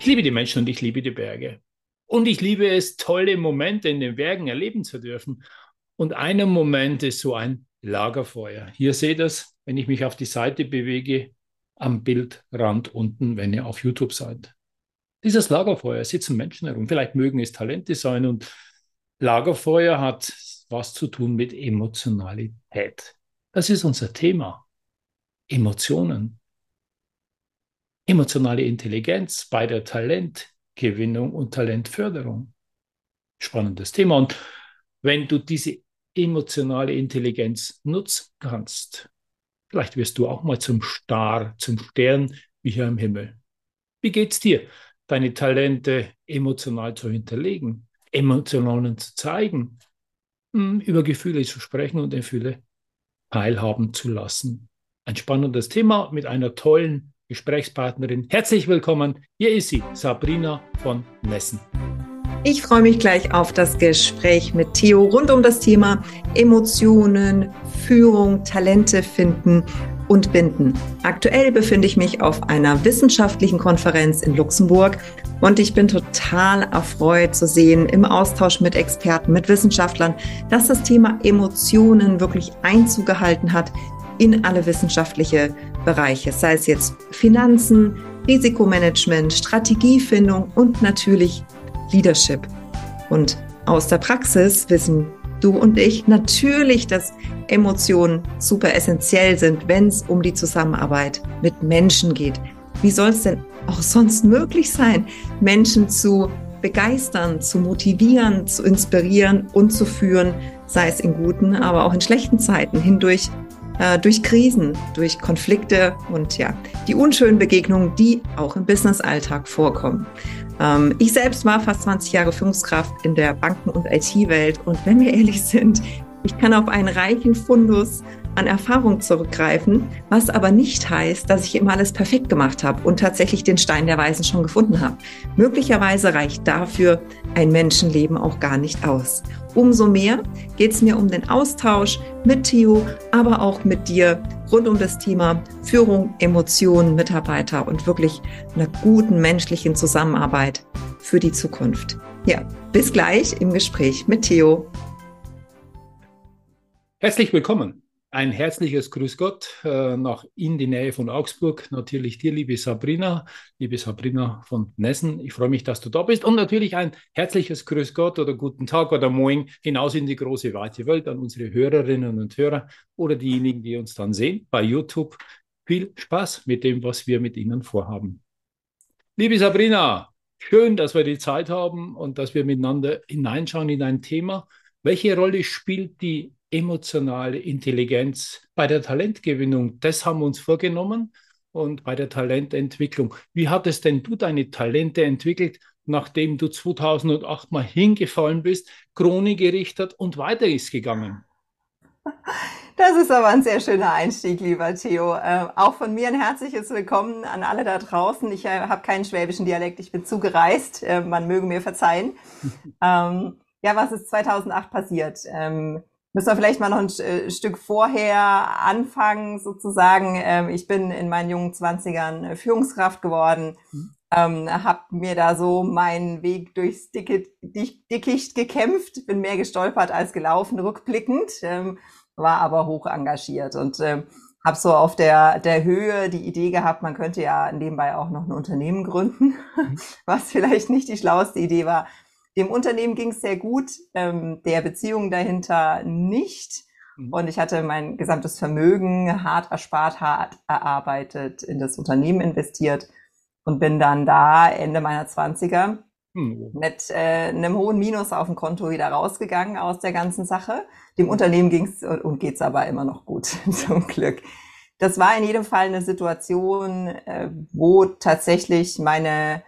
Ich liebe die Menschen und ich liebe die Berge. Und ich liebe es, tolle Momente in den Bergen erleben zu dürfen. Und einer Moment ist so ein Lagerfeuer. Hier seht ihr es, wenn ich mich auf die Seite bewege, am Bildrand unten, wenn ihr auf YouTube seid. Dieses Lagerfeuer sitzen Menschen herum. Vielleicht mögen es Talente sein und Lagerfeuer hat was zu tun mit Emotionalität. Das ist unser Thema. Emotionen. Emotionale Intelligenz bei der Talentgewinnung und Talentförderung. Spannendes Thema. Und wenn du diese emotionale Intelligenz nutzen kannst, vielleicht wirst du auch mal zum Star, zum Stern wie hier im Himmel. Wie geht's dir, deine Talente emotional zu hinterlegen, Emotionen zu zeigen, hm, über Gefühle zu sprechen und Gefühle teilhaben zu lassen? Ein spannendes Thema mit einer tollen Gesprächspartnerin. Herzlich willkommen. Hier ist sie, Sabrina von Nessen. Ich freue mich gleich auf das Gespräch mit Theo rund um das Thema Emotionen, Führung, Talente finden und binden. Aktuell befinde ich mich auf einer wissenschaftlichen Konferenz in Luxemburg und ich bin total erfreut zu sehen im Austausch mit Experten, mit Wissenschaftlern, dass das Thema Emotionen wirklich Einzug gehalten hat in alle wissenschaftliche Bereiche, sei es jetzt Finanzen, Risikomanagement, Strategiefindung und natürlich Leadership. Und aus der Praxis wissen du und ich natürlich, dass Emotionen super essentiell sind, wenn es um die Zusammenarbeit mit Menschen geht. Wie soll es denn auch sonst möglich sein, Menschen zu begeistern, zu motivieren, zu inspirieren und zu führen, sei es in guten, aber auch in schlechten Zeiten hindurch äh, durch Krisen, durch Konflikte und ja, die unschönen Begegnungen, die auch im Business-Alltag vorkommen. Ähm, ich selbst war fast 20 Jahre Führungskraft in der Banken- und IT-Welt und wenn wir ehrlich sind, ich kann auf einen reichen Fundus an Erfahrung zurückgreifen, was aber nicht heißt, dass ich immer alles perfekt gemacht habe und tatsächlich den Stein der Weisen schon gefunden habe. Möglicherweise reicht dafür ein Menschenleben auch gar nicht aus. Umso mehr geht es mir um den Austausch mit Theo, aber auch mit dir rund um das Thema Führung, Emotionen, Mitarbeiter und wirklich einer guten menschlichen Zusammenarbeit für die Zukunft. Ja, bis gleich im Gespräch mit Theo. Herzlich willkommen. Ein herzliches Grüß Gott äh, nach in die Nähe von Augsburg. Natürlich dir, liebe Sabrina, liebe Sabrina von Nessen. Ich freue mich, dass du da bist. Und natürlich ein herzliches Grüß Gott oder guten Tag oder Moin hinaus in die große, weite Welt an unsere Hörerinnen und Hörer oder diejenigen, die uns dann sehen bei YouTube. Viel Spaß mit dem, was wir mit Ihnen vorhaben. Liebe Sabrina, schön, dass wir die Zeit haben und dass wir miteinander hineinschauen in ein Thema. Welche Rolle spielt die emotionale Intelligenz bei der Talentgewinnung. Das haben wir uns vorgenommen und bei der Talententwicklung. Wie hattest denn du deine Talente entwickelt, nachdem du 2008 mal hingefallen bist, Krone gerichtet und weiter ist gegangen? Das ist aber ein sehr schöner Einstieg, lieber Theo. Äh, auch von mir ein herzliches Willkommen an alle da draußen. Ich äh, habe keinen schwäbischen Dialekt, ich bin zugereist. Äh, man möge mir verzeihen. ähm, ja, was ist 2008 passiert? Ähm, Müssen wir vielleicht mal noch ein äh, Stück vorher anfangen, sozusagen. Ähm, ich bin in meinen jungen Zwanzigern äh, Führungskraft geworden, mhm. ähm, habe mir da so meinen Weg durchs Dicke, Dickicht gekämpft, bin mehr gestolpert als gelaufen, rückblickend, ähm, war aber hoch engagiert und ähm, habe so auf der, der Höhe die Idee gehabt, man könnte ja nebenbei auch noch ein Unternehmen gründen, mhm. was vielleicht nicht die schlauste Idee war. Dem Unternehmen ging es sehr gut, ähm, der Beziehung dahinter nicht. Mhm. Und ich hatte mein gesamtes Vermögen hart erspart, hart erarbeitet, in das Unternehmen investiert und bin dann da Ende meiner Zwanziger mhm. mit äh, einem hohen Minus auf dem Konto wieder rausgegangen aus der ganzen Sache. Dem. Unternehmen ging es und geht es aber immer noch gut, zum Glück. Das war in jedem Fall eine Situation, äh, wo tatsächlich meine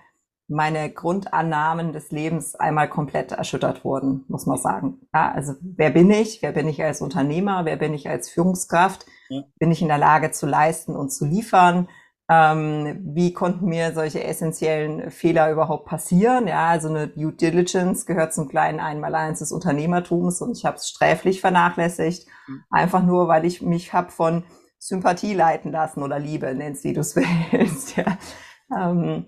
meine Grundannahmen des Lebens einmal komplett erschüttert wurden, muss man sagen. Ja, also wer bin ich? Wer bin ich als Unternehmer? Wer bin ich als Führungskraft? Ja. Bin ich in der Lage zu leisten und zu liefern? Ähm, wie konnten mir solche essentiellen Fehler überhaupt passieren? Ja, also eine Due Diligence gehört zum kleinen Einmaleins des Unternehmertums und ich habe es sträflich vernachlässigt, mhm. einfach nur, weil ich mich habe von Sympathie leiten lassen oder Liebe, nennst wie du es willst. Ja. Ähm,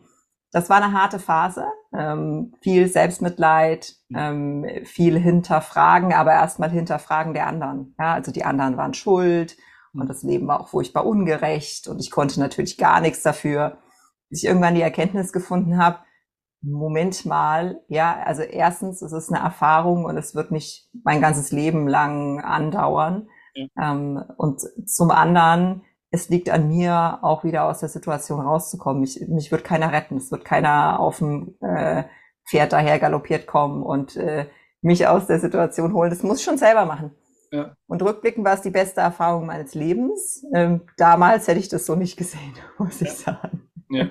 das war eine harte Phase, ähm, viel Selbstmitleid, mhm. ähm, viel Hinterfragen, aber erstmal Hinterfragen der anderen. Ja, also die anderen waren schuld und das Leben war auch furchtbar ungerecht und ich konnte natürlich gar nichts dafür, bis ich irgendwann die Erkenntnis gefunden habe, Moment mal, ja, also erstens, es ist eine Erfahrung und es wird nicht mein ganzes Leben lang andauern. Ja. Ähm, und zum anderen, es liegt an mir, auch wieder aus der Situation rauszukommen. Ich, mich wird keiner retten. Es wird keiner auf dem äh, Pferd daher galoppiert kommen und äh, mich aus der Situation holen. Das muss ich schon selber machen. Ja. Und rückblickend war es die beste Erfahrung meines Lebens. Ähm, damals hätte ich das so nicht gesehen, muss ja. ich sagen. Ja.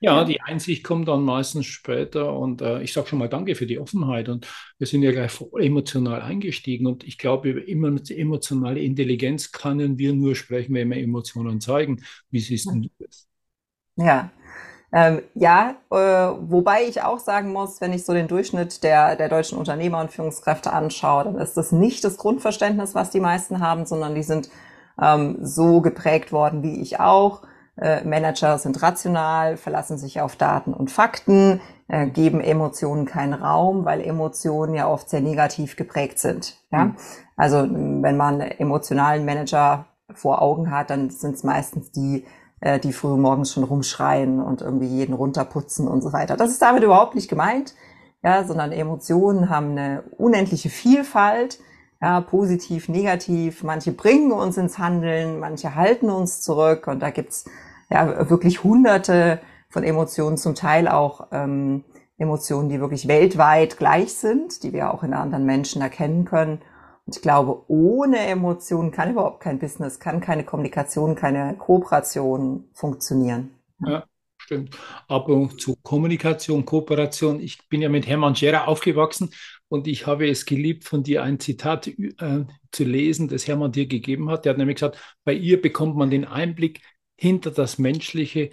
Ja, die Einsicht kommt dann meistens später und äh, ich sage schon mal Danke für die Offenheit und wir sind ja gleich emotional eingestiegen und ich glaube, über emotionale Intelligenz können wir nur sprechen, wenn wir Emotionen zeigen. Wie siehst du das? Ja, ähm, ja, äh, wobei ich auch sagen muss, wenn ich so den Durchschnitt der, der deutschen Unternehmer und Führungskräfte anschaue, dann ist das nicht das Grundverständnis, was die meisten haben, sondern die sind ähm, so geprägt worden wie ich auch. Äh, Manager sind rational, verlassen sich auf Daten und Fakten, äh, geben Emotionen keinen Raum, weil Emotionen ja oft sehr negativ geprägt sind. Ja? Mhm. Also wenn man emotionalen Manager vor Augen hat, dann sind es meistens die, äh, die früh morgens schon rumschreien und irgendwie jeden runterputzen und so weiter. Das ist damit überhaupt nicht gemeint, ja, sondern Emotionen haben eine unendliche Vielfalt, ja, positiv, negativ. Manche bringen uns ins Handeln, manche halten uns zurück und da gibt's ja wirklich hunderte von Emotionen, zum Teil auch ähm, Emotionen, die wirklich weltweit gleich sind, die wir auch in anderen Menschen erkennen können. Und ich glaube, ohne Emotionen kann überhaupt kein Business, kann keine Kommunikation, keine Kooperation funktionieren. Ja, stimmt. Aber zu Kommunikation, Kooperation, ich bin ja mit Hermann Scherer aufgewachsen und ich habe es geliebt, von dir ein Zitat äh, zu lesen, das Hermann dir gegeben hat. Der hat nämlich gesagt, bei ihr bekommt man den Einblick hinter das Menschliche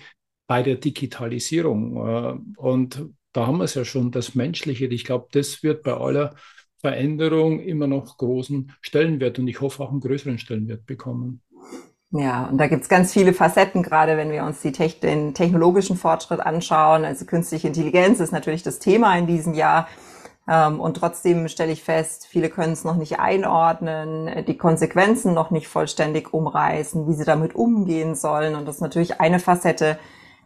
bei der Digitalisierung. Äh, und da haben wir es ja schon, das Menschliche. Ich glaube, das wird bei aller Veränderung immer noch großen Stellenwert und ich hoffe auch einen größeren Stellenwert bekommen. Ja, und da gibt's ganz viele Facetten, gerade wenn wir uns die Te den technologischen Fortschritt anschauen. Also künstliche Intelligenz ist natürlich das Thema in diesem Jahr. Ähm, und trotzdem stelle ich fest, viele können es noch nicht einordnen, die Konsequenzen noch nicht vollständig umreißen, wie sie damit umgehen sollen. Und das ist natürlich eine Facette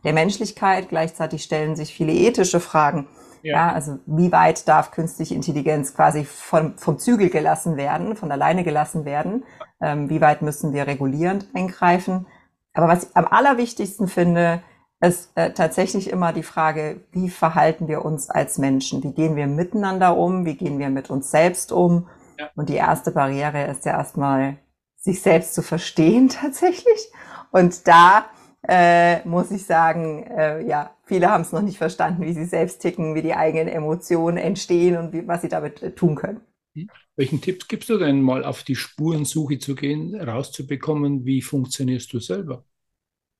der Menschlichkeit. Gleichzeitig stellen sich viele ethische Fragen. Ja. ja. also wie weit darf künstliche Intelligenz quasi von, vom Zügel gelassen werden, von alleine gelassen werden? Ähm, wie weit müssen wir regulierend eingreifen? Aber was ich am allerwichtigsten finde, ist äh, tatsächlich immer die Frage, wie verhalten wir uns als Menschen? Wie gehen wir miteinander um? Wie gehen wir mit uns selbst um? Ja. Und die erste Barriere ist ja erstmal, sich selbst zu verstehen tatsächlich. Und da äh, muss ich sagen, äh, ja, viele haben es noch nicht verstanden, wie sie selbst ticken, wie die eigenen Emotionen entstehen und wie, was sie damit äh, tun können. Hm? Welchen Tipp gibst du denn mal auf die Spurensuche zu gehen, rauszubekommen, wie funktionierst du selber?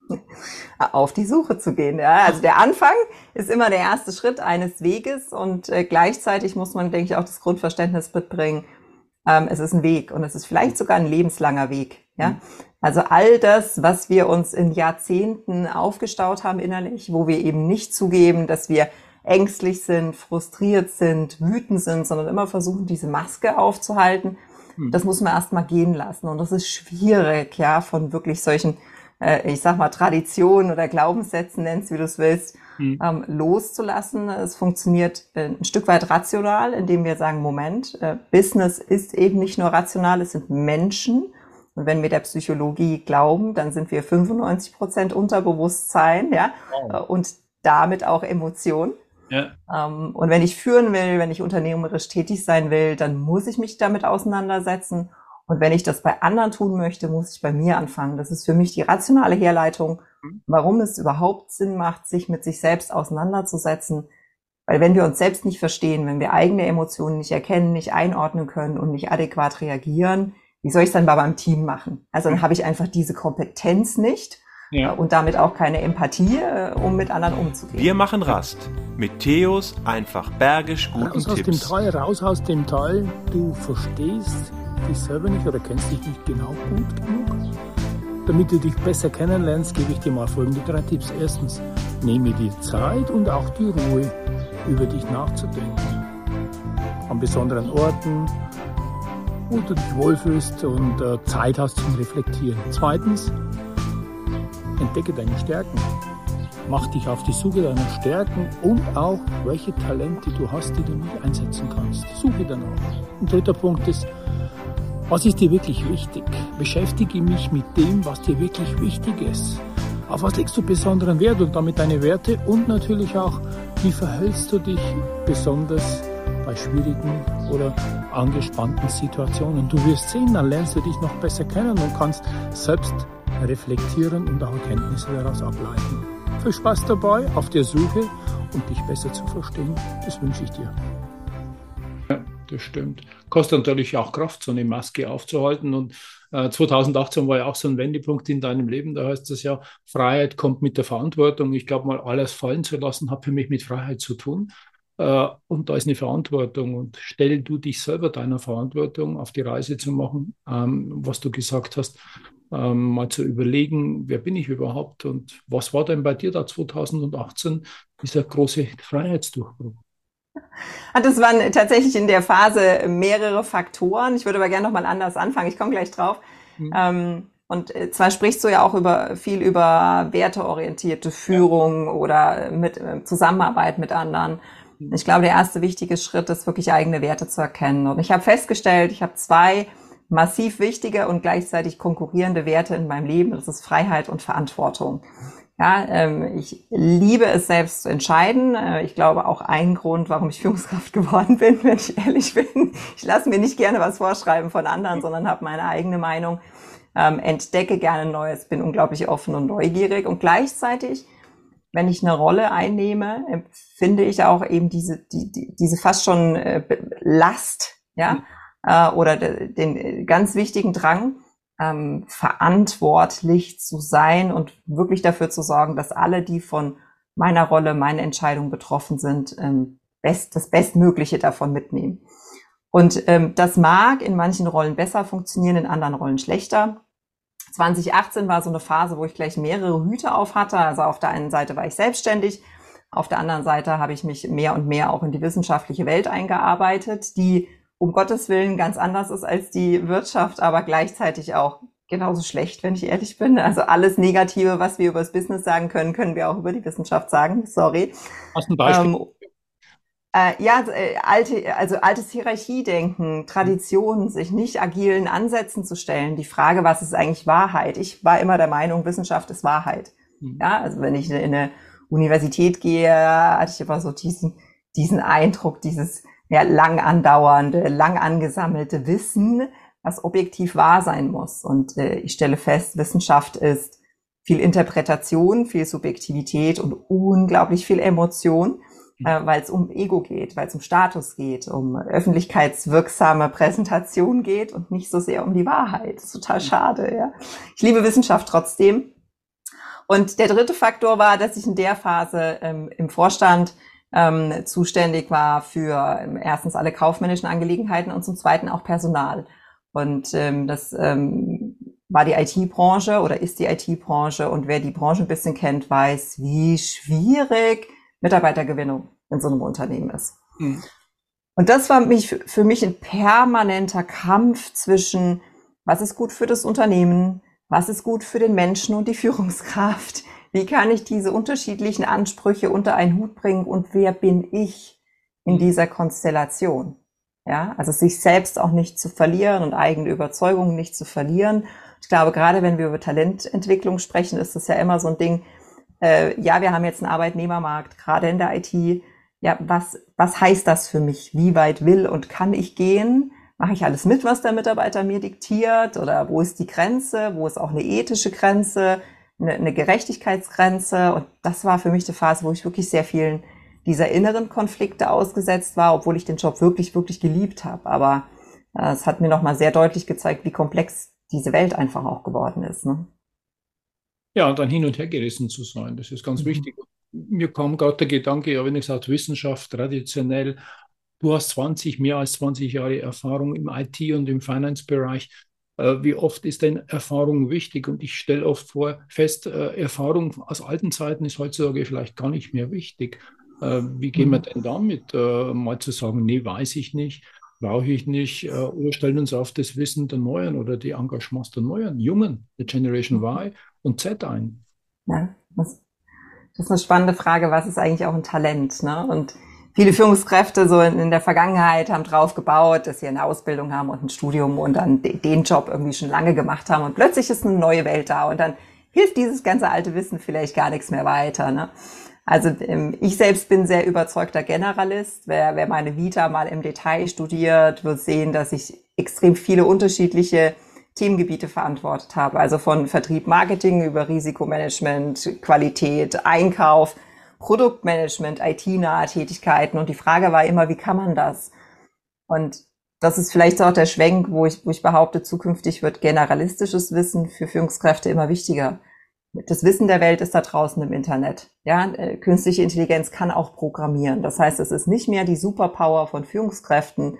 Auf die Suche zu gehen. Ja. Also der Anfang ist immer der erste Schritt eines Weges und äh, gleichzeitig muss man, denke ich, auch das Grundverständnis mitbringen. Ähm, es ist ein Weg und es ist vielleicht sogar ein lebenslanger Weg. Ja, mhm. Also all das, was wir uns in Jahrzehnten aufgestaut haben innerlich, wo wir eben nicht zugeben, dass wir ängstlich sind, frustriert sind, wütend sind, sondern immer versuchen, diese Maske aufzuhalten, hm. das muss man erstmal gehen lassen. Und das ist schwierig, ja, von wirklich solchen, äh, ich sag mal, Traditionen oder Glaubenssätzen, nennst wie du es willst, hm. ähm, loszulassen. Es funktioniert äh, ein Stück weit rational, indem wir sagen, Moment, äh, Business ist eben nicht nur rational, es sind Menschen und wenn wir der Psychologie glauben, dann sind wir 95 Prozent Unterbewusstsein, ja, wow. und damit auch Emotion. Ja. Ähm, und wenn ich führen will, wenn ich unternehmerisch tätig sein will, dann muss ich mich damit auseinandersetzen. Und wenn ich das bei anderen tun möchte, muss ich bei mir anfangen. Das ist für mich die rationale Herleitung, mhm. warum es überhaupt Sinn macht, sich mit sich selbst auseinanderzusetzen. Weil wenn wir uns selbst nicht verstehen, wenn wir eigene Emotionen nicht erkennen, nicht einordnen können und nicht adäquat reagieren, wie soll ich es dann bei meinem Team machen? Also dann mhm. habe ich einfach diese Kompetenz nicht ja. und damit auch keine Empathie, äh, um mit anderen umzugehen. Wir machen Rast mit Theos einfach bergisch guten raus Tipps. Aus dem Tal, raus aus dem Tal, du verstehst dich selber nicht oder kennst dich nicht genau gut genug. Damit du dich besser kennenlernst, gebe ich dir mal folgende drei Tipps. Erstens, nehme dir Zeit und auch die Ruhe, über dich nachzudenken. An besonderen Orten, wo du dich wohlfühlst und äh, Zeit hast zum Reflektieren. Zweitens, entdecke deine Stärken. Mach dich auf die Suche deiner Stärken und auch, welche Talente du hast, die du nicht einsetzen kannst. Suche danach. Und dritter Punkt ist, was ist dir wirklich wichtig? Beschäftige mich mit dem, was dir wirklich wichtig ist. Auf was legst du besonderen Wert und damit deine Werte und natürlich auch, wie verhältst du dich besonders bei schwierigen oder angespannten Situationen. Du wirst sehen, dann lernst du dich noch besser kennen und kannst selbst reflektieren und auch Erkenntnisse daraus ableiten. Viel Spaß dabei auf der Suche und dich besser zu verstehen. Das wünsche ich dir. Ja, das stimmt. Kostet natürlich auch Kraft, so eine Maske aufzuhalten. Und äh, 2018 war ja auch so ein Wendepunkt in deinem Leben. Da heißt es ja, Freiheit kommt mit der Verantwortung. Ich glaube, mal alles fallen zu lassen, hat für mich mit Freiheit zu tun. Äh, und da ist eine Verantwortung. Und stell du dich selber deiner Verantwortung auf die Reise zu machen, ähm, was du gesagt hast ähm, mal zu überlegen, wer bin ich überhaupt und was war denn bei dir da 2018 dieser große Freiheitsdurchbruch? Das waren tatsächlich in der Phase mehrere Faktoren. Ich würde aber gerne nochmal anders anfangen. Ich komme gleich drauf. Mhm. Ähm, und äh, zwar sprichst du ja auch über viel über werteorientierte Führung ja. oder mit äh, Zusammenarbeit mit anderen. Mhm. Ich glaube, der erste wichtige Schritt ist wirklich eigene Werte zu erkennen. Und ich habe festgestellt, ich habe zwei massiv wichtige und gleichzeitig konkurrierende Werte in meinem Leben. Das ist Freiheit und Verantwortung. Ja, ähm, ich liebe es selbst zu entscheiden. Äh, ich glaube auch ein Grund, warum ich Führungskraft geworden bin, wenn ich ehrlich bin. Ich lasse mir nicht gerne was vorschreiben von anderen, sondern habe meine eigene Meinung. Ähm, entdecke gerne Neues, bin unglaublich offen und neugierig und gleichzeitig, wenn ich eine Rolle einnehme, finde ich auch eben diese, die, die, diese fast schon äh, Last, ja, mhm äh, oder den ganz wichtigen Drang, ähm, verantwortlich zu sein und wirklich dafür zu sorgen, dass alle, die von meiner Rolle, meinen Entscheidungen betroffen sind, ähm, best, das Bestmögliche davon mitnehmen. Und ähm, das mag in manchen Rollen besser funktionieren, in anderen Rollen schlechter. 2018 war so eine Phase, wo ich gleich mehrere Hüte auf hatte. Also auf der einen Seite war ich selbstständig, auf der anderen Seite habe ich mich mehr und mehr auch in die wissenschaftliche Welt eingearbeitet, die um Gottes Willen ganz anders ist als die Wirtschaft, aber gleichzeitig auch genauso schlecht, wenn ich ehrlich bin. Also alles Negative, was wir über das Business sagen können, können wir auch über die Wissenschaft sagen. Sorry. Hast du ein Beispiel? Ähm, äh, ja, äh, alte, also altes Hierarchiedenken, Traditionen, sich nicht agilen Ansätzen zu stellen. Die Frage, was ist eigentlich Wahrheit? Ich war immer der Meinung, Wissenschaft ist Wahrheit. Mhm. Ja, also wenn ich in eine Universität gehe, hatte ich immer so diesen, diesen Eindruck, dieses, ja, lang andauernde, lang angesammelte Wissen, was objektiv wahr sein muss. Und äh, ich stelle fest, Wissenschaft ist viel Interpretation, viel Subjektivität und unglaublich viel Emotion, äh, weil es um Ego geht, weil es um Status geht, um öffentlichkeitswirksame Präsentation geht und nicht so sehr um die Wahrheit. Das ist total schade. Ja. Ich liebe Wissenschaft trotzdem. Und der dritte Faktor war, dass ich in der Phase ähm, im Vorstand ähm, zuständig war für ähm, erstens alle kaufmännischen Angelegenheiten und zum zweiten auch Personal. Und ähm, das ähm, war die IT-Branche oder ist die IT-Branche. Und wer die Branche ein bisschen kennt, weiß, wie schwierig Mitarbeitergewinnung in so einem Unternehmen ist. Mhm. Und das war mich, für mich ein permanenter Kampf zwischen, was ist gut für das Unternehmen, was ist gut für den Menschen und die Führungskraft, wie kann ich diese unterschiedlichen Ansprüche unter einen Hut bringen und wer bin ich in mhm. dieser Konstellation? Ja, also sich selbst auch nicht zu verlieren und eigene Überzeugungen nicht zu verlieren. Ich glaube, gerade wenn wir über Talententwicklung sprechen, ist das ja immer so ein Ding. Äh, ja, wir haben jetzt einen Arbeitnehmermarkt, gerade in der IT. Ja, was, was heißt das für mich? Wie weit will und kann ich gehen? mache ich alles mit, was der Mitarbeiter mir diktiert oder wo ist die Grenze, wo ist auch eine ethische Grenze, eine, eine Gerechtigkeitsgrenze und das war für mich die Phase, wo ich wirklich sehr vielen dieser inneren Konflikte ausgesetzt war, obwohl ich den Job wirklich, wirklich geliebt habe. Aber äh, es hat mir nochmal sehr deutlich gezeigt, wie komplex diese Welt einfach auch geworden ist. Ne? Ja, und dann hin und her gerissen zu sein, das ist ganz mhm. wichtig. Mir kam gerade der Gedanke, ja, wenn ich sage, Wissenschaft traditionell, du hast 20, mehr als 20 Jahre Erfahrung im IT- und im Finance-Bereich. Äh, wie oft ist denn Erfahrung wichtig? Und ich stelle oft vor, fest, äh, Erfahrung aus alten Zeiten ist heutzutage vielleicht gar nicht mehr wichtig. Äh, wie gehen wir mhm. denn damit? Mal zu sagen, nee, weiß ich nicht, brauche ich nicht, oder stellen uns auf das Wissen der Neuen oder die Engagements der Neuen, Jungen, der Generation mhm. Y und Z ein. Ja, das, das ist eine spannende Frage. Was ist eigentlich auch ein Talent? Ne? Und viele Führungskräfte so in, der Vergangenheit haben drauf gebaut, dass sie eine Ausbildung haben und ein Studium und dann de, den Job irgendwie schon lange gemacht haben und plötzlich ist eine neue Welt da und dann hilft dieses ganze alte Wissen vielleicht gar nichts mehr weiter. Ne? Also ähm, ich selbst bin sehr überzeugter Generalist. Wer, wer meine Vita mal im Detail studiert, wird sehen, dass ich extrem viele unterschiedliche Themengebiete verantwortet habe. Also von Vertrieb, Marketing über Risikomanagement, Qualität, Einkauf, Produktmanagement, IT-nahe Tätigkeiten. Und die Frage war immer, wie kann man das? Und das ist vielleicht auch der Schwenk, wo ich, wo ich behaupte, zukünftig wird generalistisches Wissen für Führungskräfte immer wichtiger das Wissen der Welt ist da draußen im Internet. Ja, äh, künstliche Intelligenz kann auch programmieren. Das heißt, es ist nicht mehr die Superpower von Führungskräften,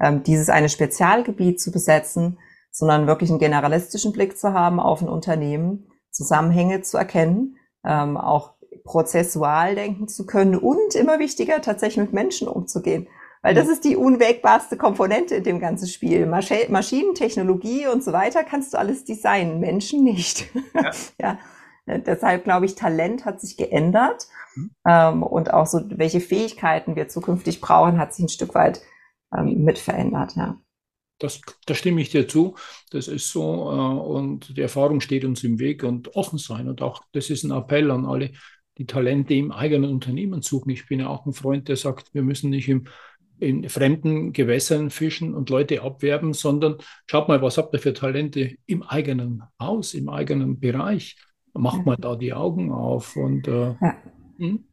ähm, dieses eine Spezialgebiet zu besetzen, sondern wirklich einen generalistischen Blick zu haben auf ein Unternehmen, Zusammenhänge zu erkennen, ähm, auch prozessual denken zu können und immer wichtiger, tatsächlich mit Menschen umzugehen. Weil das ist die unwägbarste Komponente in dem ganzen Spiel. Masch Maschinen, Technologie und so weiter kannst du alles designen, Menschen nicht. Ja. ja. Deshalb glaube ich, Talent hat sich geändert mhm. ähm, und auch so, welche Fähigkeiten wir zukünftig brauchen, hat sich ein Stück weit ähm, mit verändert. Ja. Das, da stimme ich dir zu. Das ist so äh, und die Erfahrung steht uns im Weg und offen sein und auch das ist ein Appell an alle, die Talente im eigenen Unternehmen suchen. Ich bin ja auch ein Freund, der sagt, wir müssen nicht im in fremden Gewässern fischen und Leute abwerben, sondern schaut mal, was habt ihr für Talente im eigenen Haus, im eigenen Bereich. Macht mal da die Augen auf und äh, ja. hm?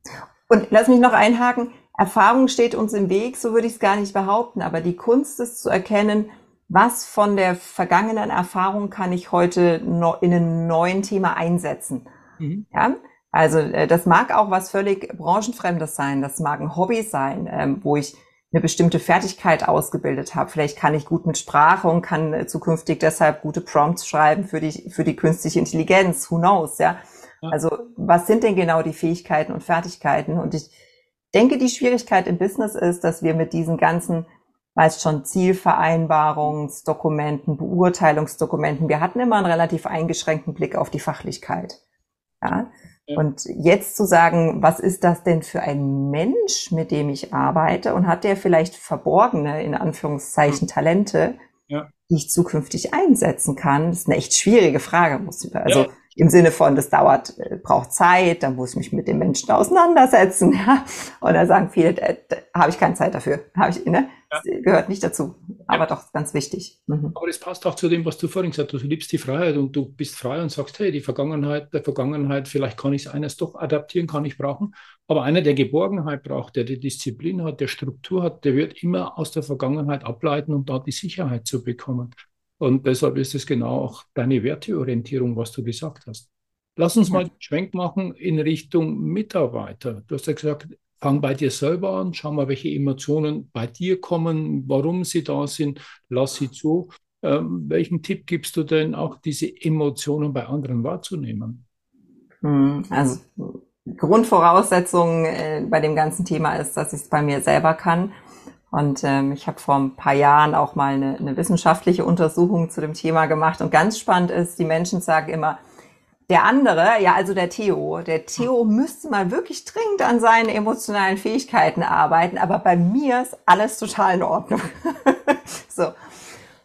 Und lass mich noch einhaken. Erfahrung steht uns im Weg, so würde ich es gar nicht behaupten, aber die Kunst ist zu erkennen, was von der vergangenen Erfahrung kann ich heute in einem neuen Thema einsetzen. Mhm. Ja? Also äh, das mag auch was völlig branchenfremdes sein, das mag ein Hobby sein, ähm, wo ich eine bestimmte Fertigkeit ausgebildet habe. Vielleicht kann ich gut mit Sprache und kann äh, zukünftig deshalb gute Prompts schreiben für die, für die künstliche Intelligenz. Who knows, ja? ja? Also, was sind denn genau die Fähigkeiten und Fertigkeiten? Und ich denke, die Schwierigkeit im Business ist, dass wir mit diesen ganzen, weiß schon, Zielvereinbarungsdokumenten, Beurteilungsdokumenten, wir hatten immer einen relativ eingeschränkten Blick auf die Fachlichkeit. Ja? Und jetzt zu sagen, was ist das denn für ein Mensch, mit dem ich arbeite und hat der vielleicht verborgene, in Anführungszeichen, Talente, ja. die ich zukünftig einsetzen kann, das ist eine echt schwierige Frage. Also ja. Im Sinne von, das dauert, äh, braucht Zeit, da muss ich mich mit dem Menschen auseinandersetzen. Ja? Und da sagen viele, da, da habe ich keine Zeit dafür. Habe ich, ne? Das gehört nicht dazu, aber ja. doch ganz wichtig. Mhm. Aber das passt auch zu dem, was du vorhin gesagt hast. Du liebst die Freiheit und du bist frei und sagst, hey, die Vergangenheit, der Vergangenheit, vielleicht kann ich eines doch adaptieren, kann ich brauchen. Aber einer, der Geborgenheit braucht, der die Disziplin hat, der Struktur hat, der wird immer aus der Vergangenheit ableiten, um da die Sicherheit zu bekommen. Und deshalb ist es genau auch deine Werteorientierung, was du gesagt hast. Lass uns mal einen Schwenk machen in Richtung Mitarbeiter. Du hast ja gesagt, Fang bei dir selber an, schau mal, welche Emotionen bei dir kommen, warum sie da sind, lass sie zu. Ähm, welchen Tipp gibst du denn auch, diese Emotionen bei anderen wahrzunehmen? Hm, also Grundvoraussetzung äh, bei dem ganzen Thema ist, dass ich es bei mir selber kann. Und ähm, ich habe vor ein paar Jahren auch mal eine, eine wissenschaftliche Untersuchung zu dem Thema gemacht. Und ganz spannend ist, die Menschen sagen immer, der andere, ja, also der Theo, der Theo müsste mal wirklich dringend an seinen emotionalen Fähigkeiten arbeiten, aber bei mir ist alles total in Ordnung. so.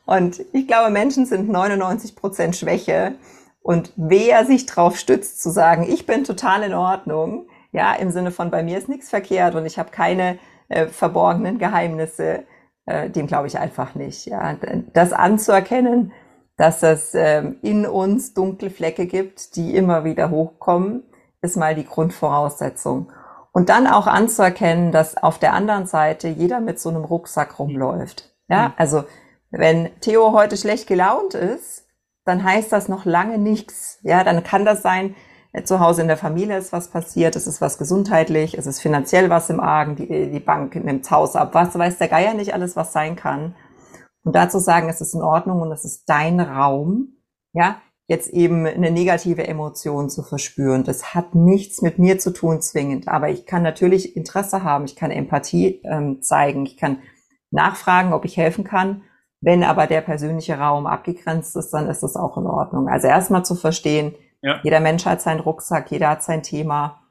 Und ich glaube, Menschen sind 99 Prozent Schwäche. Und wer sich drauf stützt, zu sagen, ich bin total in Ordnung, ja, im Sinne von bei mir ist nichts verkehrt und ich habe keine äh, verborgenen Geheimnisse, äh, dem glaube ich einfach nicht. Ja, das anzuerkennen, dass es ähm, in uns dunkle Flecke gibt, die immer wieder hochkommen, ist mal die Grundvoraussetzung. Und dann auch anzuerkennen, dass auf der anderen Seite jeder mit so einem Rucksack rumläuft. Ja, mhm. also wenn Theo heute schlecht gelaunt ist, dann heißt das noch lange nichts. Ja, dann kann das sein, zu Hause in der Familie ist was passiert, es ist was gesundheitlich, es ist finanziell was im Argen, die, die Bank nimmt Haus ab, was weiß der Geier nicht alles, was sein kann. Und dazu sagen, es ist in Ordnung und es ist dein Raum, ja, jetzt eben eine negative Emotion zu verspüren. Das hat nichts mit mir zu tun zwingend, aber ich kann natürlich Interesse haben, ich kann Empathie ähm, zeigen, ich kann nachfragen, ob ich helfen kann. Wenn aber der persönliche Raum abgegrenzt ist, dann ist das auch in Ordnung. Also erstmal zu verstehen, ja. jeder Mensch hat seinen Rucksack, jeder hat sein Thema.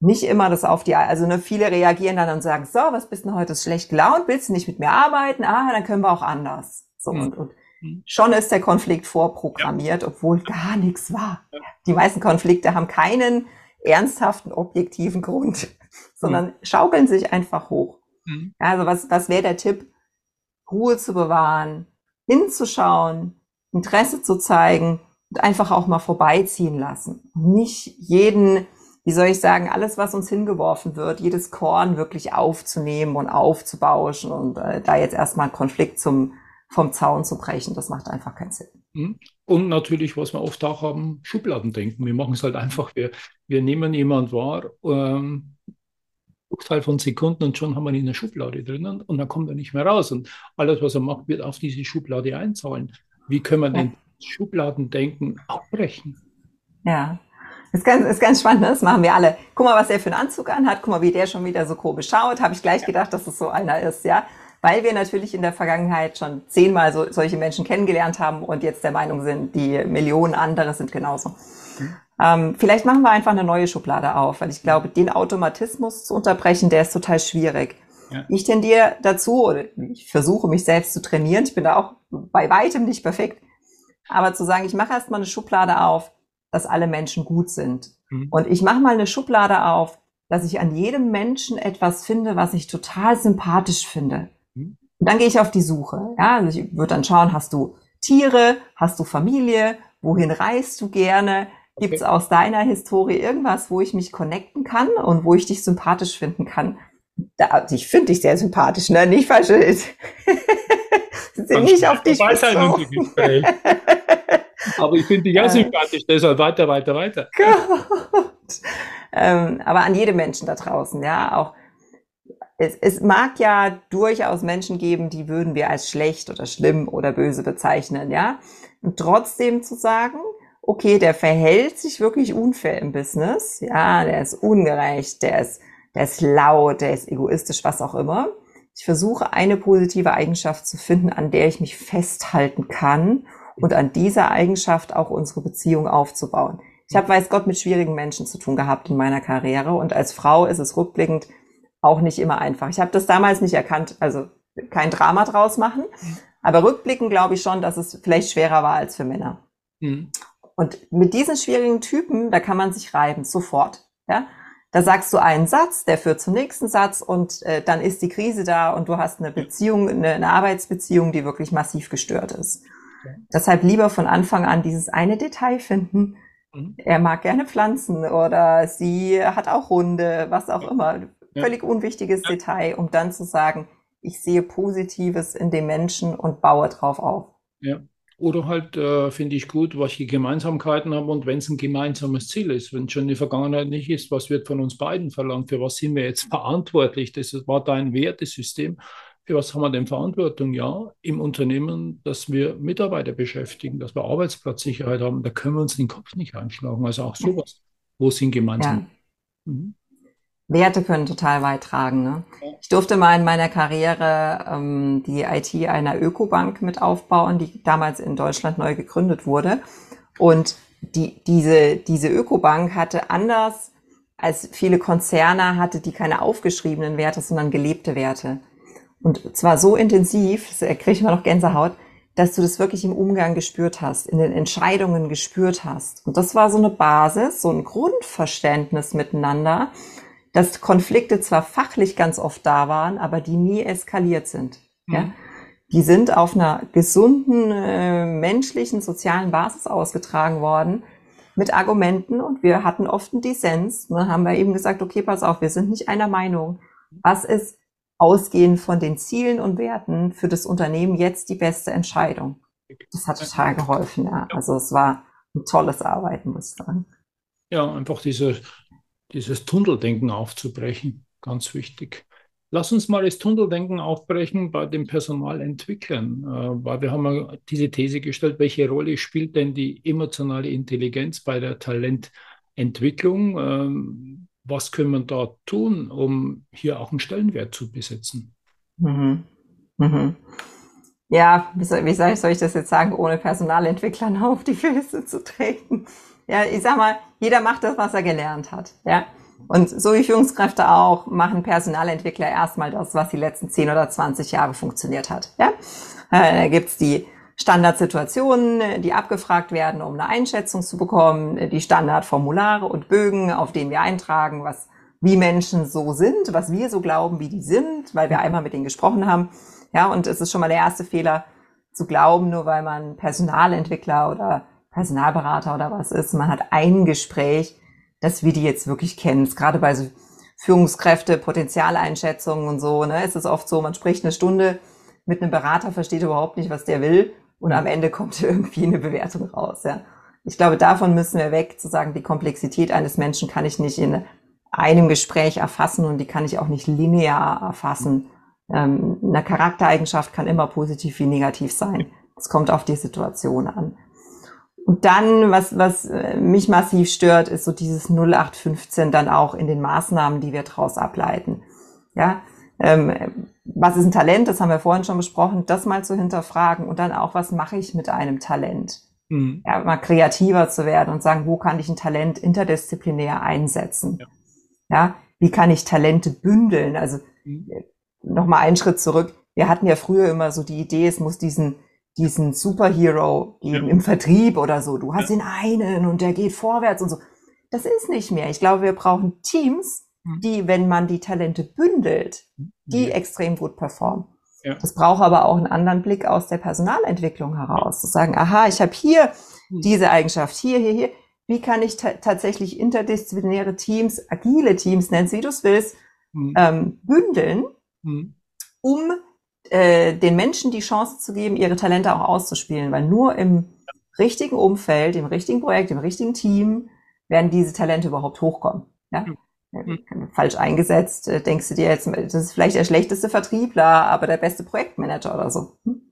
Nicht immer das auf die, also ne, viele reagieren dann und sagen, so, was bist denn heute schlecht gelaunt? Willst du nicht mit mir arbeiten? Ah, dann können wir auch anders. So, mhm. und, und mhm. schon ist der Konflikt vorprogrammiert, ja. obwohl gar nichts war. Die meisten Konflikte haben keinen ernsthaften, objektiven Grund, sondern mhm. schaukeln sich einfach hoch. Mhm. Also was, was wäre der Tipp? Ruhe zu bewahren, hinzuschauen, Interesse zu zeigen einfach auch mal vorbeiziehen lassen. Nicht jeden, wie soll ich sagen, alles, was uns hingeworfen wird, jedes Korn wirklich aufzunehmen und aufzubauschen und äh, da jetzt erstmal einen Konflikt zum, vom Zaun zu brechen, das macht einfach keinen Sinn. Mhm. Und natürlich, was wir oft auch haben, Schubladendenken. Wir machen es halt einfach, wir, wir nehmen jemand wahr, ähm, Bruchteil von Sekunden und schon haben wir ihn in der Schublade drinnen und dann kommt er nicht mehr raus. Und alles, was er macht, wird auf diese Schublade einzahlen. Wie können wir ja. denn Schubladendenken abbrechen? Ja, das ist ganz, ist ganz spannend, ne? das machen wir alle. Guck mal, was er für einen Anzug anhat, guck mal, wie der schon wieder so komisch schaut. Habe ich gleich gedacht, dass es so einer ist, ja. Weil wir natürlich in der Vergangenheit schon zehnmal so, solche Menschen kennengelernt haben und jetzt der Meinung sind, die Millionen andere sind genauso. Mhm. Ähm, vielleicht machen wir einfach eine neue Schublade auf, weil ich glaube, den Automatismus zu unterbrechen, der ist total schwierig. Ja. Ich tendiere dazu, oder ich versuche mich selbst zu trainieren, ich bin da auch bei weitem nicht perfekt, aber zu sagen, ich mache erstmal eine Schublade auf, dass alle Menschen gut sind. Mhm. Und ich mache mal eine Schublade auf, dass ich an jedem Menschen etwas finde, was ich total sympathisch finde. Mhm. Und dann gehe ich auf die Suche. Ja, also ich würde dann schauen, hast du Tiere, hast du Familie, wohin reist du gerne, Gibt es aus deiner Historie irgendwas, wo ich mich connecten kann und wo ich dich sympathisch finden kann? Da, also ich finde dich sehr sympathisch, ne? Nicht falsch. Sind nicht auf dich bezogen. Aber ich finde dich ja sympathisch, deshalb weiter, weiter, weiter. Ähm, aber an jedem Menschen da draußen, ja, auch es, es mag ja durchaus Menschen geben, die würden wir als schlecht oder schlimm oder böse bezeichnen, ja. Und trotzdem zu sagen, okay, der verhält sich wirklich unfair im Business, ja, der ist ungerecht, der ist, der ist laut, der ist egoistisch, was auch immer. Ich versuche eine positive Eigenschaft zu finden, an der ich mich festhalten kann und an dieser Eigenschaft auch unsere Beziehung aufzubauen. Ich habe, weiß Gott, mit schwierigen Menschen zu tun gehabt in meiner Karriere und als Frau ist es rückblickend auch nicht immer einfach. Ich habe das damals nicht erkannt, also kein Drama draus machen, aber rückblickend glaube ich schon, dass es vielleicht schwerer war als für Männer. Mhm. Und mit diesen schwierigen Typen, da kann man sich reiben, sofort. Ja? Da sagst du einen Satz, der führt zum nächsten Satz und äh, dann ist die Krise da und du hast eine Beziehung, eine, eine Arbeitsbeziehung, die wirklich massiv gestört ist. Okay. Deshalb lieber von Anfang an dieses eine Detail finden. Mhm. Er mag gerne Pflanzen oder sie hat auch Hunde, was auch immer. Ja. Völlig unwichtiges ja. Detail, um dann zu sagen, ich sehe Positives in dem Menschen und baue drauf auf. Ja. Oder halt äh, finde ich gut, was die Gemeinsamkeiten haben und wenn es ein gemeinsames Ziel ist, wenn es schon die Vergangenheit nicht ist, was wird von uns beiden verlangt, für was sind wir jetzt verantwortlich? Das war dein Wertesystem. Für was haben wir denn Verantwortung? Ja, im Unternehmen, dass wir Mitarbeiter beschäftigen, dass wir Arbeitsplatzsicherheit haben, da können wir uns den Kopf nicht einschlagen. Also auch sowas. Wo sind gemeinsam? Ja. Mhm. Werte können total weit tragen. Ne? Ich durfte mal in meiner Karriere ähm, die IT einer Ökobank mit aufbauen, die damals in Deutschland neu gegründet wurde. Und die, diese, diese Ökobank hatte anders als viele Konzerne, hatte die keine aufgeschriebenen Werte, sondern gelebte Werte. Und zwar so intensiv, da kriege ich immer noch Gänsehaut, dass du das wirklich im Umgang gespürt hast, in den Entscheidungen gespürt hast. Und das war so eine Basis, so ein Grundverständnis miteinander, dass Konflikte zwar fachlich ganz oft da waren, aber die nie eskaliert sind. Mhm. Ja? Die sind auf einer gesunden, äh, menschlichen, sozialen Basis ausgetragen worden mit Argumenten und wir hatten oft einen Dissens. Dann haben wir eben gesagt, okay, pass auf, wir sind nicht einer Meinung. Was ist ausgehend von den Zielen und Werten für das Unternehmen jetzt die beste Entscheidung? Das hat total geholfen, ja. Also es war ein tolles Arbeiten, muss ich sagen. Ja, einfach diese, dieses Tunneldenken aufzubrechen, ganz wichtig. Lass uns mal das Tunneldenken aufbrechen bei den Personalentwicklern, äh, weil wir haben diese These gestellt, welche Rolle spielt denn die emotionale Intelligenz bei der Talententwicklung? Ähm, was können wir da tun, um hier auch einen Stellenwert zu besitzen? Mhm. Mhm. Ja, wie soll, ich das jetzt sagen, ohne Personalentwicklern auf die Füße zu treten? Ja, ich sag mal, jeder macht das, was er gelernt hat. Ja. Und so wie Führungskräfte auch, machen Personalentwickler erstmal das, was die letzten 10 oder 20 Jahre funktioniert hat. Ja? Äh, da gibt's die Standardsituationen, die abgefragt werden, um eine Einschätzung zu bekommen, die Standardformulare und Bögen, auf denen wir eintragen, was wie Menschen so sind, was wir so glauben, wie die sind, weil wir einmal mit denen gesprochen haben. Ja, und es ist schon mal der erste Fehler, zu glauben, nur weil man Personalentwickler oder Personalberater oder was ist, man hat ein Gespräch, dass wir die jetzt wirklich kennen. Gerade bei so Führungskräfte, Potenzialeinschätzungen und so, ne, ist es oft so, man spricht eine Stunde mit einem Berater, versteht überhaupt nicht, was der will und am Ende kommt irgendwie eine Bewertung raus, ja. Ich glaube, davon müssen wir weg, zu sagen, die Komplexität eines Menschen kann ich nicht in einem Gespräch erfassen und die kann ich auch nicht linear erfassen. Ähm, eine Charaktereigenschaft kann immer positiv wie negativ sein. Es kommt auf die Situation an. Und dann, was, was äh, mich massiv stört, ist so dieses 0815 dann auch in den Maßnahmen, die wir daraus ableiten. Ja, ähm, was ist ein Talent? Das haben wir vorhin schon besprochen, das mal zu hinterfragen und dann auch, was mache ich mit einem Talent? Mhm. Ja, mal kreativer zu werden und sagen, wo kann ich ein Talent interdisziplinär einsetzen? Ja, ja wie kann ich Talente bündeln? Also mhm. nochmal einen Schritt zurück. Wir hatten ja früher immer so die Idee, es muss diesen diesen Superhero geben ja. im Vertrieb oder so. Du hast ja. den einen und der geht vorwärts und so. Das ist nicht mehr. Ich glaube, wir brauchen Teams, hm. die, wenn man die Talente bündelt, die ja. extrem gut performen. Ja. Das braucht aber auch einen anderen Blick aus der Personalentwicklung heraus. Zu sagen, aha, ich habe hier hm. diese Eigenschaft, hier, hier, hier. Wie kann ich tatsächlich interdisziplinäre Teams, agile Teams, nennst wie du es willst, hm. ähm, bündeln, hm. um äh, den Menschen die Chance zu geben, ihre Talente auch auszuspielen, weil nur im richtigen Umfeld, im richtigen Projekt, im richtigen Team werden diese Talente überhaupt hochkommen. Ja? Mhm. Falsch eingesetzt, äh, denkst du dir jetzt, das ist vielleicht der schlechteste Vertriebler, aber der beste Projektmanager oder so. Hm?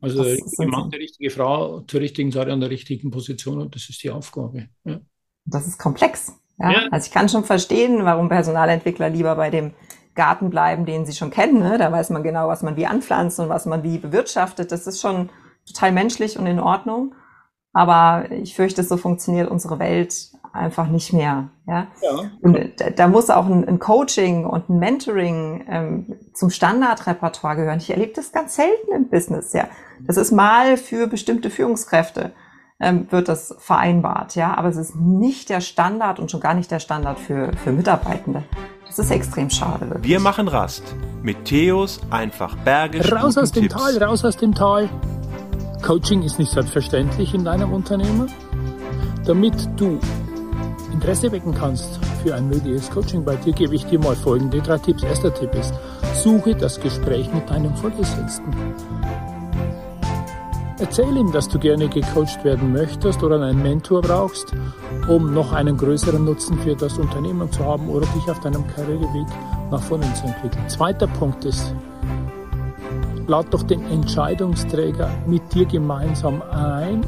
Also der richtige Mann, die richtige Frau zur richtigen Zeit an der richtigen Position und das ist die Aufgabe. Ja. Das ist komplex. Ja? ja? Also ich kann schon verstehen, warum Personalentwickler lieber bei dem Garten bleiben, den sie schon kennen. Ne? Da weiß man genau, was man wie anpflanzt und was man wie bewirtschaftet. Das ist schon total menschlich und in Ordnung. Aber ich fürchte, so funktioniert unsere Welt einfach nicht mehr. Ja? ja. Und da, da, muss auch ein, ein, Coaching und ein Mentoring ähm, zum Standardrepertoire gehören. Ich erlebe das ganz selten im Business. Ja, das ist mal für bestimmte Führungskräfte ähm, wird das vereinbart. Ja, aber es ist nicht der Standard und schon gar nicht der Standard für für Mitarbeitende. Das ist extrem schade. Wirklich. Wir machen Rast mit Theos einfach Berge. Raus aus dem Tipps. Tal, raus aus dem Tal. Coaching ist nicht selbstverständlich in deinem Unternehmen. Damit du Interesse wecken kannst für ein mögliches Coaching bei dir, gebe ich dir mal folgende drei Tipps. Erster Tipp ist, suche das Gespräch mit deinem Vorgesetzten. Erzähl ihm, dass du gerne gecoacht werden möchtest oder einen Mentor brauchst, um noch einen größeren Nutzen für das Unternehmen zu haben oder dich auf deinem Karriereweg nach vorne zu entwickeln. Zweiter Punkt ist, lad doch den Entscheidungsträger mit dir gemeinsam ein,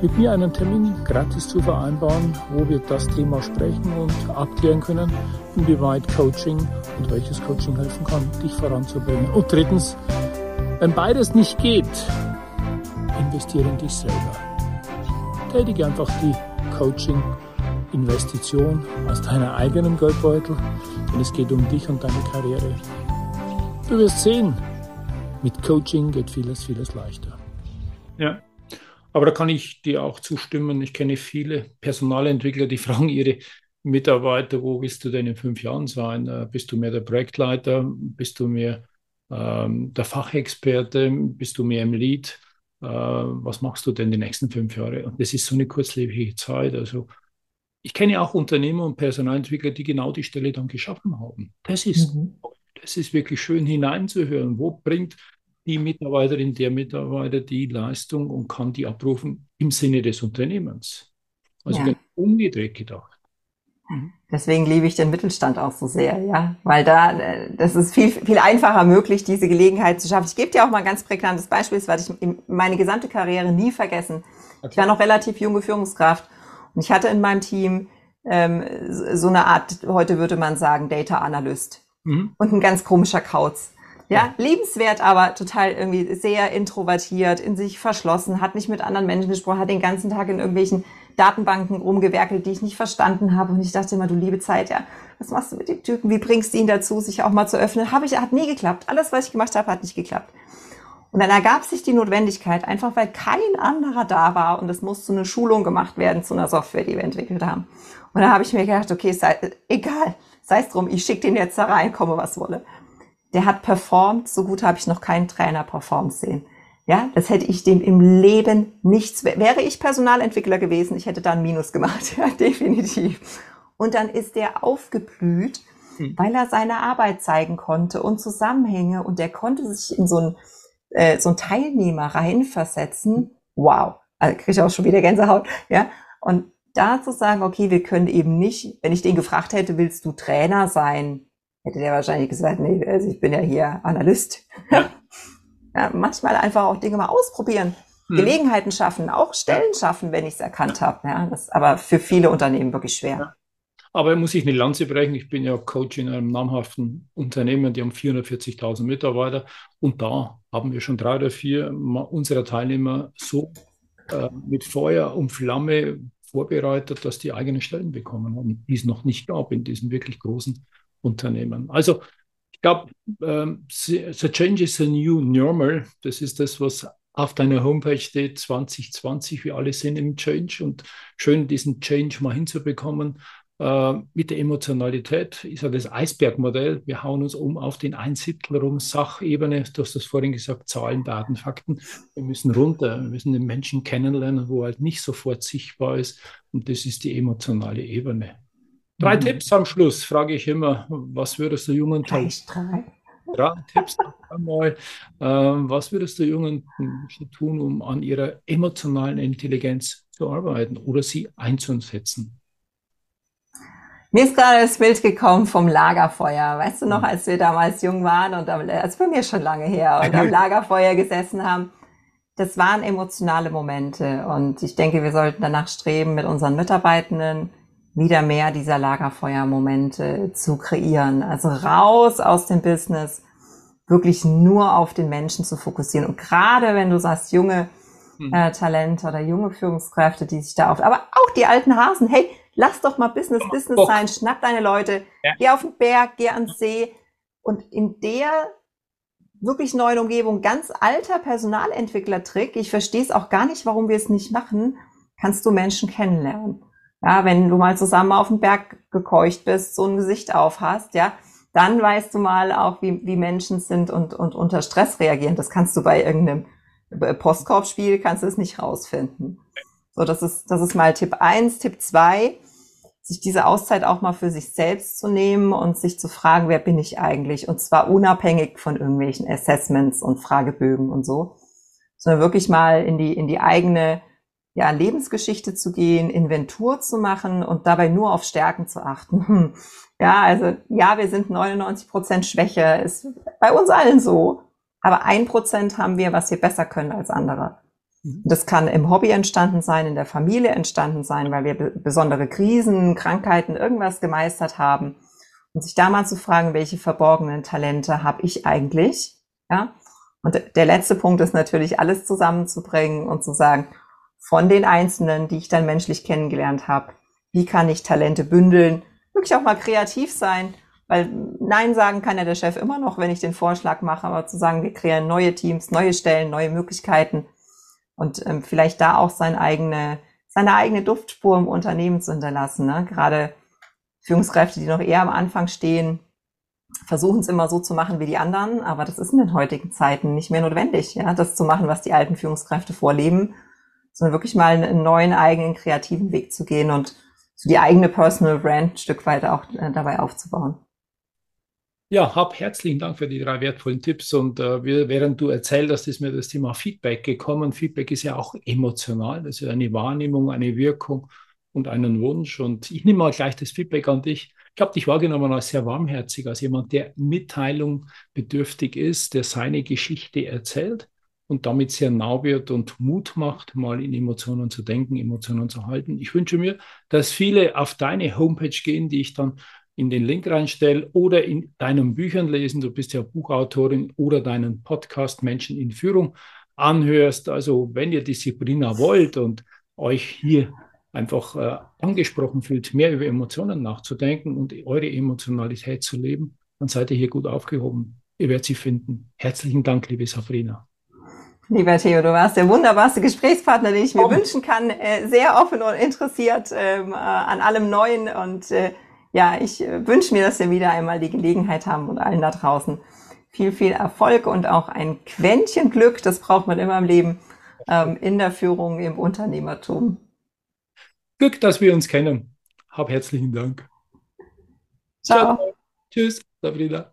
mit mir einen Termin gratis zu vereinbaren, wo wir das Thema sprechen und abklären können, inwieweit Coaching und welches Coaching helfen kann, dich voranzubringen. Und drittens, wenn beides nicht geht, investiere in dich selber. Tätige einfach die Coaching-Investition aus deiner eigenen Geldbeutel, denn es geht um dich und deine Karriere. Du wirst sehen, mit Coaching geht vieles, vieles leichter. Ja, aber da kann ich dir auch zustimmen. Ich kenne viele Personalentwickler, die fragen ihre Mitarbeiter, wo willst du denn in fünf Jahren sein? Äh, bist du mehr der Projektleiter? Bist du mehr ähm, der Fachexperte? Bist du mehr im Lead? Äh, was machst du denn die nächsten fünf Jahre? Und das ist so eine kurzlebige Zeit. Also ich kenne auch Unternehmer und Personalentwickler, die genau die Stelle dann geschaffen haben. Das ist, mhm. das ist wirklich schön hineinzuhören. Wo bringt die Mitarbeiterin, der Mitarbeiter die Leistung und kann die abrufen im Sinne des Unternehmens? Also ja. umgedreht gedacht. Deswegen liebe ich den Mittelstand auch so sehr, ja, weil da, äh, das ist viel, viel einfacher möglich, diese Gelegenheit zu schaffen. Ich gebe dir auch mal ein ganz prägnantes Beispiel, das werde ich meine gesamte Karriere nie vergessen. Okay. Ich war noch relativ junge Führungskraft und ich hatte in meinem Team ähm, so eine Art, heute würde man sagen, Data Analyst mhm. und ein ganz komischer Kauz. Ja, ja, liebenswert, aber total irgendwie sehr introvertiert, in sich verschlossen, hat nicht mit anderen Menschen gesprochen, hat den ganzen Tag in irgendwelchen Datenbanken rumgewerkelt, die ich nicht verstanden habe. Und ich dachte immer, du liebe Zeit, ja, was machst du mit dem Typen? Wie bringst du ihn dazu, sich auch mal zu öffnen? Habe ich, hat nie geklappt. Alles, was ich gemacht habe, hat nicht geklappt. Und dann ergab sich die Notwendigkeit, einfach weil kein anderer da war und es musste eine Schulung gemacht werden zu einer Software, die wir entwickelt haben. Und dann habe ich mir gedacht, okay, sei, egal, sei es drum, ich schicke den jetzt da rein, komme was wolle. Der hat performt, so gut habe ich noch keinen Trainer performt sehen. Ja, das hätte ich dem im Leben nichts, wäre ich Personalentwickler gewesen, ich hätte da ein Minus gemacht, ja, definitiv. Und dann ist der aufgeblüht, hm. weil er seine Arbeit zeigen konnte und Zusammenhänge und der konnte sich in so ein, äh, so ein Teilnehmer reinversetzen. Wow. Also kriege ich auch schon wieder Gänsehaut, ja. Und da zu sagen, okay, wir können eben nicht, wenn ich den gefragt hätte, willst du Trainer sein? Hätte der wahrscheinlich gesagt, nee, also ich bin ja hier Analyst. Ja. Ja, manchmal einfach auch Dinge mal ausprobieren. Hm. Gelegenheiten schaffen, auch Stellen schaffen, wenn ich es erkannt habe. Ja, das ist aber für viele Unternehmen wirklich schwer. Ja. Aber muss ich eine Lanze brechen. Ich bin ja Coach in einem namhaften Unternehmen, die haben 440.000 Mitarbeiter. Und da haben wir schon drei oder vier unserer Teilnehmer so äh, mit Feuer und Flamme vorbereitet, dass die eigene Stellen bekommen haben, die es noch nicht gab in diesen wirklich großen Unternehmen. Also ich glaube, ähm, the change is a new normal. Das ist das, was auf deiner Homepage steht, 2020. Wir alle sind im Change und schön, diesen Change mal hinzubekommen. Äh, mit der Emotionalität ist ja das Eisbergmodell. Wir hauen uns um auf den Einsiedlerung, Sachebene. Du hast das vorhin gesagt, Zahlen, Daten, Fakten. Wir müssen runter. Wir müssen den Menschen kennenlernen, wo halt nicht sofort sichtbar ist. Und das ist die emotionale Ebene. Drei mhm. Tipps am Schluss, frage ich immer. Was würdest du jungen tun? Drei. drei Tipps einmal. Ähm, was würdest du jungen tun, um an ihrer emotionalen Intelligenz zu arbeiten oder sie einzusetzen? Mir ist gerade das Bild gekommen vom Lagerfeuer. Weißt du noch, mhm. als wir damals jung waren und am, also bei mir schon lange her und am Lagerfeuer gesessen haben? Das waren emotionale Momente und ich denke, wir sollten danach streben, mit unseren Mitarbeitenden wieder mehr dieser Lagerfeuermomente zu kreieren. Also raus aus dem Business, wirklich nur auf den Menschen zu fokussieren. Und gerade wenn du sagst, junge hm. äh, Talente oder junge Führungskräfte, die sich da auf, aber auch die alten Hasen, hey, lass doch mal Business oh, Business Bock. sein, schnapp deine Leute, ja. geh auf den Berg, geh ans See und in der wirklich neuen Umgebung, ganz alter Personalentwickler-Trick, ich verstehe es auch gar nicht, warum wir es nicht machen, kannst du Menschen kennenlernen. Ja, wenn du mal zusammen auf den Berg gekeucht bist, so ein Gesicht auf hast, ja, dann weißt du mal auch, wie, wie Menschen sind und, und unter Stress reagieren. Das kannst du bei irgendeinem Postkorbspiel, kannst du es nicht rausfinden. So, das ist, das ist mal Tipp eins. Tipp zwei, sich diese Auszeit auch mal für sich selbst zu nehmen und sich zu fragen, wer bin ich eigentlich? Und zwar unabhängig von irgendwelchen Assessments und Fragebögen und so, sondern wirklich mal in die, in die eigene ja, Lebensgeschichte zu gehen, Inventur zu machen und dabei nur auf Stärken zu achten. Ja, also ja, wir sind 99 Prozent Schwäche, ist bei uns allen so. Aber ein Prozent haben wir, was wir besser können als andere. Mhm. Das kann im Hobby entstanden sein, in der Familie entstanden sein, weil wir besondere Krisen, Krankheiten, irgendwas gemeistert haben. Und sich da mal zu fragen, welche verborgenen Talente habe ich eigentlich? Ja. Und der letzte Punkt ist natürlich, alles zusammenzubringen und zu sagen, von den Einzelnen, die ich dann menschlich kennengelernt habe. Wie kann ich Talente bündeln? Wirklich auch mal kreativ sein, weil Nein sagen kann ja der Chef immer noch, wenn ich den Vorschlag mache, aber zu sagen, wir kreieren neue Teams, neue Stellen, neue Möglichkeiten und ähm, vielleicht da auch seine eigene, seine eigene Duftspur im Unternehmen zu hinterlassen. Ne? Gerade Führungskräfte, die noch eher am Anfang stehen, versuchen es immer so zu machen wie die anderen, aber das ist in den heutigen Zeiten nicht mehr notwendig, ja, das zu machen, was die alten Führungskräfte vorleben, sondern wirklich mal einen neuen eigenen kreativen Weg zu gehen und so die eigene Personal Brand ein Stück weit auch äh, dabei aufzubauen. Ja, hab herzlichen Dank für die drei wertvollen Tipps. Und äh, während du erzählt hast, ist mir das Thema Feedback gekommen. Feedback ist ja auch emotional. Das ist eine Wahrnehmung, eine Wirkung und einen Wunsch. Und ich nehme mal gleich das Feedback an dich. Ich habe dich wahrgenommen als sehr warmherzig, als jemand, der Mitteilung bedürftig ist, der seine Geschichte erzählt und damit sehr nah wird und Mut macht, mal in Emotionen zu denken, Emotionen zu halten. Ich wünsche mir, dass viele auf deine Homepage gehen, die ich dann in den Link reinstelle oder in deinen Büchern lesen. Du bist ja Buchautorin oder deinen Podcast Menschen in Führung anhörst. Also wenn ihr Disziplina wollt und euch hier einfach äh, angesprochen fühlt, mehr über Emotionen nachzudenken und eure Emotionalität zu leben, dann seid ihr hier gut aufgehoben. Ihr werdet sie finden. Herzlichen Dank, liebe Sabrina. Lieber Theo, du warst der wunderbarste Gesprächspartner, den ich mir oh. wünschen kann. Äh, sehr offen und interessiert ähm, äh, an allem Neuen und äh, ja, ich wünsche mir, dass wir wieder einmal die Gelegenheit haben und allen da draußen viel, viel Erfolg und auch ein Quäntchen Glück, das braucht man immer im Leben, ähm, in der Führung, im Unternehmertum. Glück, dass wir uns kennen. Hab herzlichen Dank. Ciao. Ciao. Tschüss, Sabrina.